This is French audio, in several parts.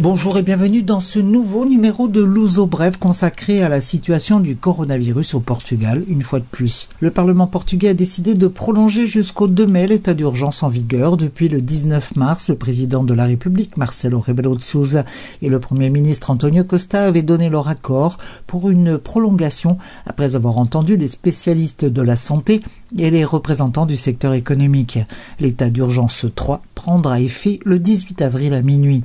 Bonjour et bienvenue dans ce nouveau numéro de Luso Brève consacré à la situation du coronavirus au Portugal, une fois de plus. Le Parlement portugais a décidé de prolonger jusqu'au 2 mai l'état d'urgence en vigueur. Depuis le 19 mars, le président de la République, Marcelo Rebelo de Sousa, et le premier ministre Antonio Costa avaient donné leur accord pour une prolongation après avoir entendu les spécialistes de la santé et les représentants du secteur économique. L'état d'urgence 3 prendra effet le 18 avril à minuit.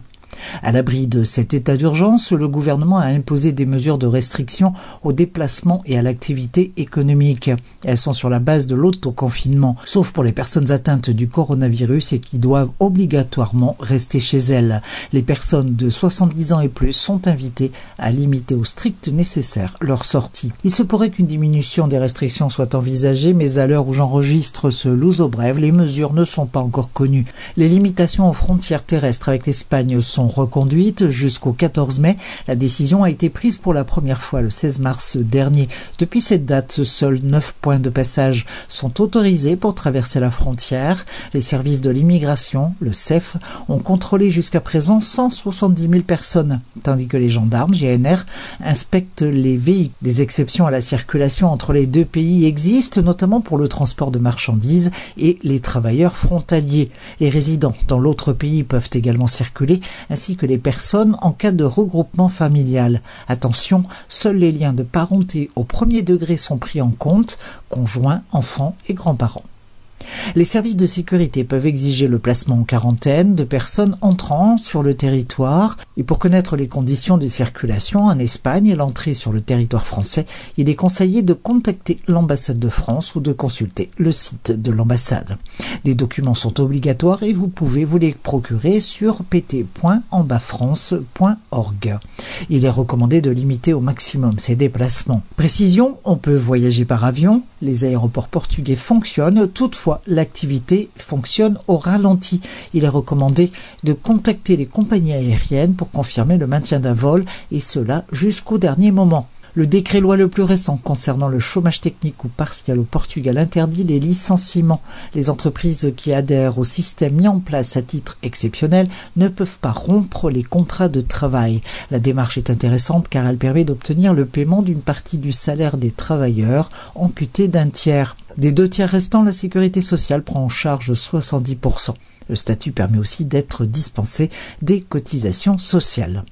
À l'abri de cet état d'urgence, le gouvernement a imposé des mesures de restriction au déplacement et à l'activité économique. Elles sont sur la base de l'autoconfinement, sauf pour les personnes atteintes du coronavirus et qui doivent obligatoirement rester chez elles. Les personnes de 70 ans et plus sont invitées à limiter au strict nécessaire leur sortie. Il se pourrait qu'une diminution des restrictions soit envisagée, mais à l'heure où j'enregistre ce louzo brève, les mesures ne sont pas encore connues. Les limitations aux frontières terrestres avec l'Espagne sont reconduite jusqu'au 14 mai. La décision a été prise pour la première fois le 16 mars dernier. Depuis cette date, seuls 9 points de passage sont autorisés pour traverser la frontière. Les services de l'immigration, le CEF, ont contrôlé jusqu'à présent 170 000 personnes, tandis que les gendarmes, GNR, inspectent les véhicules. Des exceptions à la circulation entre les deux pays existent, notamment pour le transport de marchandises et les travailleurs frontaliers. Les résidents dans l'autre pays peuvent également circuler, ainsi que les personnes en cas de regroupement familial. Attention, seuls les liens de parenté au premier degré sont pris en compte, conjoints, enfants et grands-parents. Les services de sécurité peuvent exiger le placement en quarantaine de personnes entrant sur le territoire et pour connaître les conditions de circulation en Espagne et l'entrée sur le territoire français, il est conseillé de contacter l'ambassade de France ou de consulter le site de l'ambassade. Des documents sont obligatoires et vous pouvez vous les procurer sur pt.ambafrance.org. Il est recommandé de limiter au maximum ces déplacements. Précision, on peut voyager par avion, les aéroports portugais fonctionnent, toutefois l'activité fonctionne au ralenti. Il est recommandé de contacter les compagnies aériennes pour confirmer le maintien d'un vol et cela jusqu'au dernier moment. Le décret loi le plus récent concernant le chômage technique ou partiel au Portugal interdit les licenciements. Les entreprises qui adhèrent au système mis en place à titre exceptionnel ne peuvent pas rompre les contrats de travail. La démarche est intéressante car elle permet d'obtenir le paiement d'une partie du salaire des travailleurs amputé d'un tiers. Des deux tiers restants, la sécurité sociale prend en charge 70%. Le statut permet aussi d'être dispensé des cotisations sociales.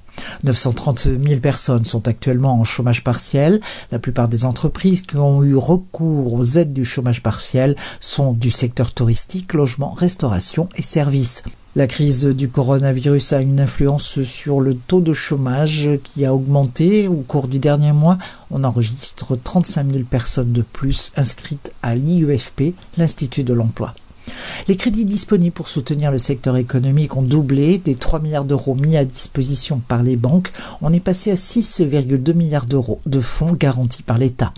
930 000 personnes sont actuellement en chômage partiel. La plupart des entreprises qui ont eu recours aux aides du chômage partiel sont du secteur touristique, logement, restauration et services. La crise du coronavirus a une influence sur le taux de chômage qui a augmenté au cours du dernier mois. On enregistre 35 000 personnes de plus inscrites à l'IUFP, l'Institut de l'emploi. Les crédits disponibles pour soutenir le secteur économique ont doublé. Des 3 milliards d'euros mis à disposition par les banques, on est passé à 6,2 milliards d'euros de fonds garantis par l'État.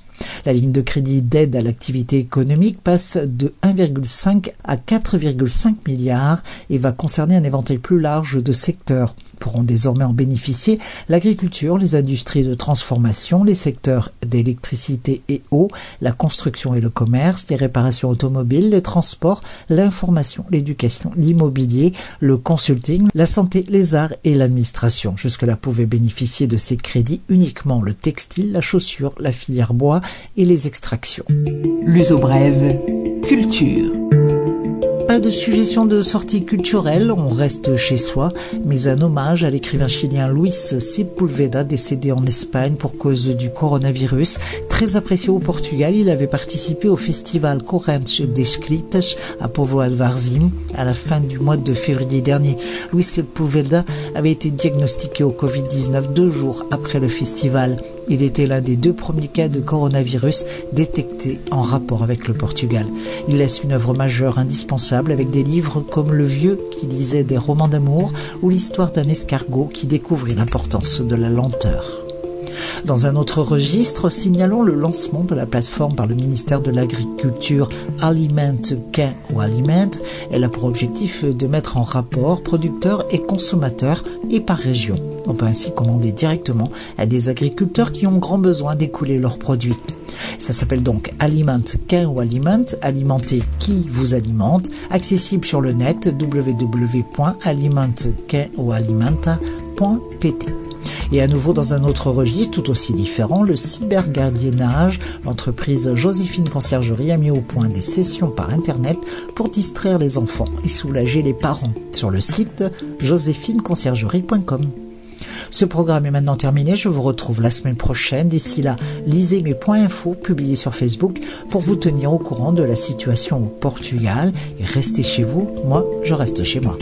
La ligne de crédit d'aide à l'activité économique passe de 1,5 à 4,5 milliards et va concerner un éventail plus large de secteurs pourront désormais en bénéficier l'agriculture, les industries de transformation, les secteurs d'électricité et eau, la construction et le commerce, les réparations automobiles, les transports, l'information, l'éducation, l'immobilier, le consulting, la santé, les arts et l'administration. Jusque-là pouvaient bénéficier de ces crédits uniquement le textile, la chaussure, la filière bois et les extractions. L'uso brève, culture. Pas de suggestion de sortie culturelle, on reste chez soi, mais un hommage à l'écrivain chilien Luis Sepulveda, décédé en Espagne pour cause du coronavirus. Très apprécié au Portugal, il avait participé au festival Correntes de Escritas à Povoa de Varzim à la fin du mois de février dernier. Luis Sepulveda avait été diagnostiqué au Covid-19 deux jours après le festival. Il était l'un des deux premiers cas de coronavirus détectés en rapport avec le Portugal. Il laisse une œuvre majeure indispensable avec des livres comme Le Vieux qui lisait des romans d'amour ou l'histoire d'un escargot qui découvrit l'importance de la lenteur. Dans un autre registre, signalons le lancement de la plateforme par le ministère de l'Agriculture Aliment Quin ou Aliment. Elle a pour objectif de mettre en rapport producteurs et consommateurs et par région. On peut ainsi commander directement à des agriculteurs qui ont grand besoin d'écouler leurs produits. Ça s'appelle donc Aliment Quin ou Aliment, alimenter qui vous alimente, accessible sur le net www.alimentquin ou alimenta.pt. Et à nouveau dans un autre registre tout aussi différent, le cybergardiennage. L'entreprise Joséphine Conciergerie a mis au point des sessions par Internet pour distraire les enfants et soulager les parents sur le site joséphineconciergerie.com. Ce programme est maintenant terminé. Je vous retrouve la semaine prochaine. D'ici là, lisez mes points infos publiés sur Facebook pour vous tenir au courant de la situation au Portugal et restez chez vous. Moi, je reste chez moi.